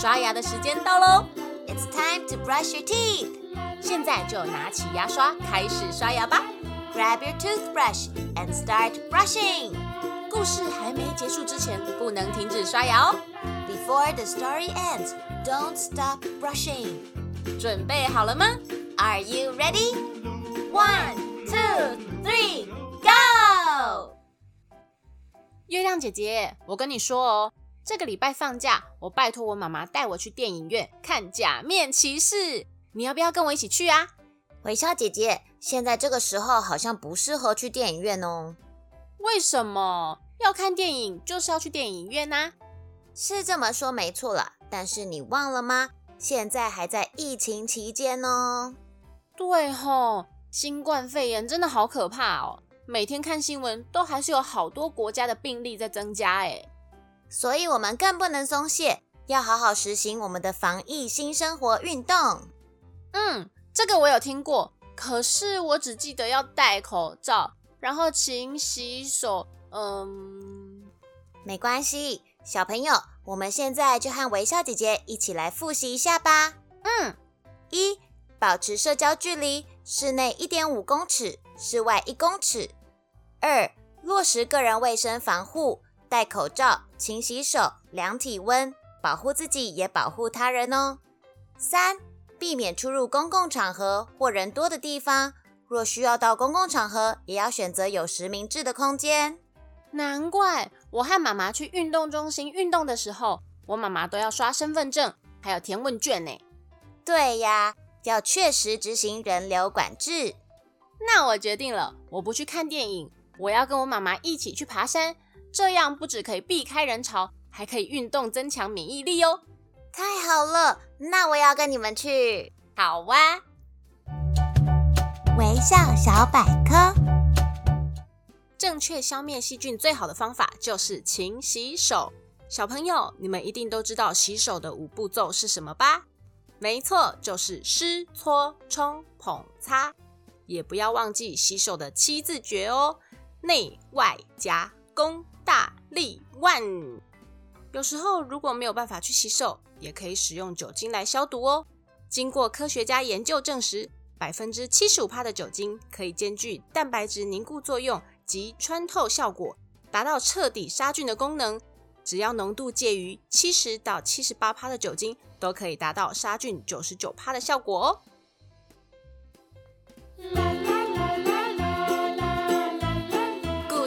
刷牙的时间到喽！It's time to brush your teeth。现在就拿起牙刷开始刷牙吧。Grab your toothbrush and start brushing。故事还没结束之前，不能停止刷牙哦。Before the story ends, don't stop brushing。准备好了吗？Are you ready? One, two, three, go！月亮姐姐，我跟你说哦。这个礼拜放假，我拜托我妈妈带我去电影院看《假面骑士》，你要不要跟我一起去啊？微笑姐姐，现在这个时候好像不适合去电影院哦。为什么要看电影就是要去电影院啊？是这么说没错了，但是你忘了吗？现在还在疫情期间哦。对吼，新冠肺炎真的好可怕哦，每天看新闻都还是有好多国家的病例在增加哎。所以，我们更不能松懈，要好好实行我们的防疫新生活运动。嗯，这个我有听过，可是我只记得要戴口罩，然后勤洗手。嗯，没关系，小朋友，我们现在就和微笑姐姐一起来复习一下吧。嗯，一，保持社交距离，室内一点五公尺，室外一公尺。二，落实个人卫生防护。戴口罩、勤洗手、量体温，保护自己也保护他人哦。三、避免出入公共场合或人多的地方。若需要到公共场合，也要选择有实名制的空间。难怪我和妈妈去运动中心运动的时候，我妈妈都要刷身份证，还有填问卷呢。对呀，要确实执行人流管制。那我决定了，我不去看电影，我要跟我妈妈一起去爬山。这样不止可以避开人潮，还可以运动增强免疫力哦！太好了，那我要跟你们去。好哇！微笑小百科，正确消灭细菌最好的方法就是勤洗手。小朋友，你们一定都知道洗手的五步骤是什么吧？没错，就是湿、搓、冲、捧、擦。也不要忘记洗手的七字诀哦：内外夹功。大力万，有时候如果没有办法去洗手，也可以使用酒精来消毒哦。经过科学家研究证实，百分之七十五帕的酒精可以兼具蛋白质凝固作用及穿透效果，达到彻底杀菌的功能。只要浓度介于七十到七十八帕的酒精，都可以达到杀菌九十九帕的效果哦。